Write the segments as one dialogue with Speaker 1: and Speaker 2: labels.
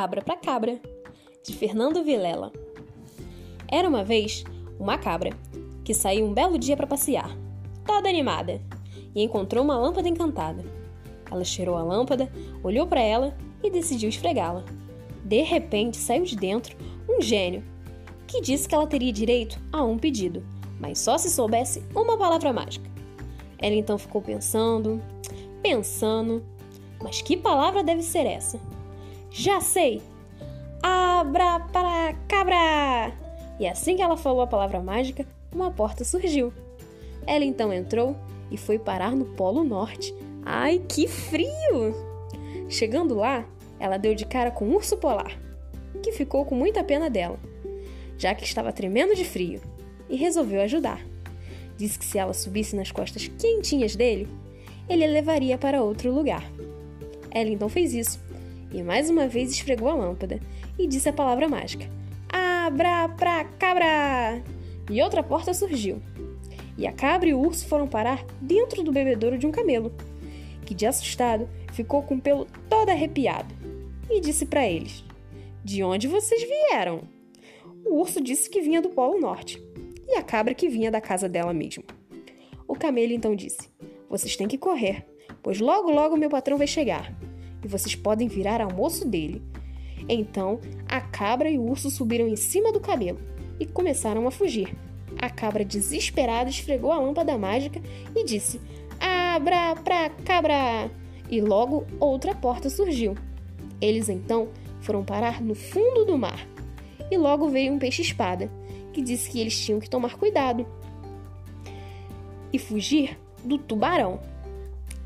Speaker 1: Abra pra Cabra, de Fernando Vilela. Era uma vez uma cabra que saiu um belo dia para passear, toda animada, e encontrou uma lâmpada encantada. Ela cheirou a lâmpada, olhou para ela e decidiu esfregá-la. De repente saiu de dentro um gênio que disse que ela teria direito a um pedido, mas só se soubesse uma palavra mágica. Ela então ficou pensando, pensando, mas que palavra deve ser essa? Já sei! Abra para cabra! E assim que ela falou a palavra mágica, uma porta surgiu. Ela então entrou e foi parar no Polo Norte. Ai, que frio! Chegando lá, ela deu de cara com um urso polar, que ficou com muita pena dela, já que estava tremendo de frio, e resolveu ajudar. Disse que se ela subisse nas costas quentinhas dele, ele a levaria para outro lugar. Ela então fez isso e mais uma vez esfregou a lâmpada e disse a palavra mágica: Abra pra cabra! E outra porta surgiu. E a cabra e o urso foram parar dentro do bebedouro de um camelo, que de assustado ficou com o pelo todo arrepiado e disse para eles: De onde vocês vieram? O urso disse que vinha do Polo Norte e a cabra que vinha da casa dela mesmo. O camelo então disse: Vocês têm que correr, pois logo logo meu patrão vai chegar e vocês podem virar almoço dele. Então a cabra e o urso subiram em cima do camelo e começaram a fugir. A cabra, desesperada, esfregou a lâmpada mágica e disse: Abra pra cabra! E logo outra porta surgiu. Eles então foram parar no fundo do mar. E logo veio um peixe-espada, que disse que eles tinham que tomar cuidado e fugir do tubarão.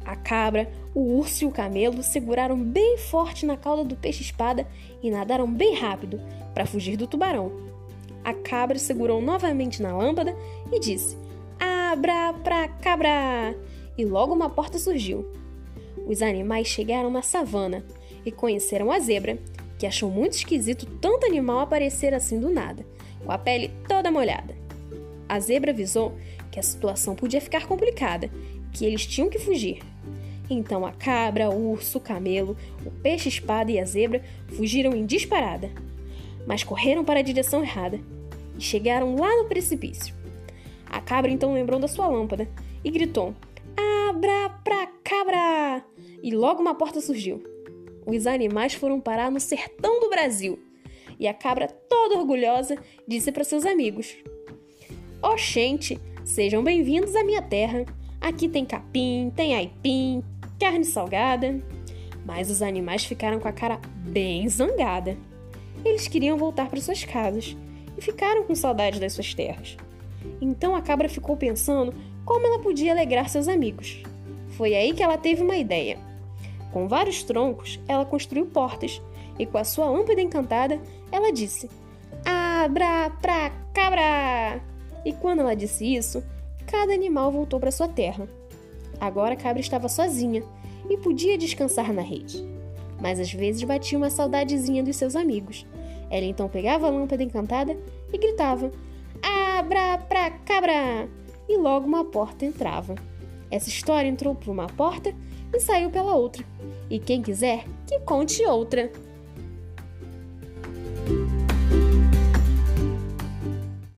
Speaker 1: A cabra, o urso e o camelo seguraram bem forte na cauda do peixe-espada e nadaram bem rápido para fugir do tubarão. A cabra segurou novamente na lâmpada e disse: Abra pra cabra! E logo uma porta surgiu. Os animais chegaram na savana e conheceram a zebra, que achou muito esquisito tanto animal aparecer assim do nada, com a pele toda molhada. A zebra avisou que a situação podia ficar complicada, que eles tinham que fugir. Então a cabra, o urso, o camelo, o peixe-espada e a zebra fugiram em disparada, mas correram para a direção errada e chegaram lá no precipício. A cabra então lembrou da sua lâmpada e gritou: Abra pra cabra! E logo uma porta surgiu. Os animais foram parar no sertão do Brasil. E a cabra, toda orgulhosa, disse para seus amigos: Oxente, sejam bem-vindos à minha terra. Aqui tem capim, tem aipim, carne salgada. Mas os animais ficaram com a cara bem zangada. Eles queriam voltar para suas casas e ficaram com saudade das suas terras. Então a cabra ficou pensando como ela podia alegrar seus amigos. Foi aí que ela teve uma ideia. Com vários troncos, ela construiu portas e com a sua lâmpada encantada, ela disse: Abra pra cabra! E quando ela disse isso, cada animal voltou para sua terra. Agora a cabra estava sozinha e podia descansar na rede. Mas às vezes batia uma saudadezinha dos seus amigos. Ela então pegava a lâmpada encantada e gritava: Abra pra cabra! E logo uma porta entrava. Essa história entrou por uma porta e saiu pela outra. E quem quiser, que conte outra.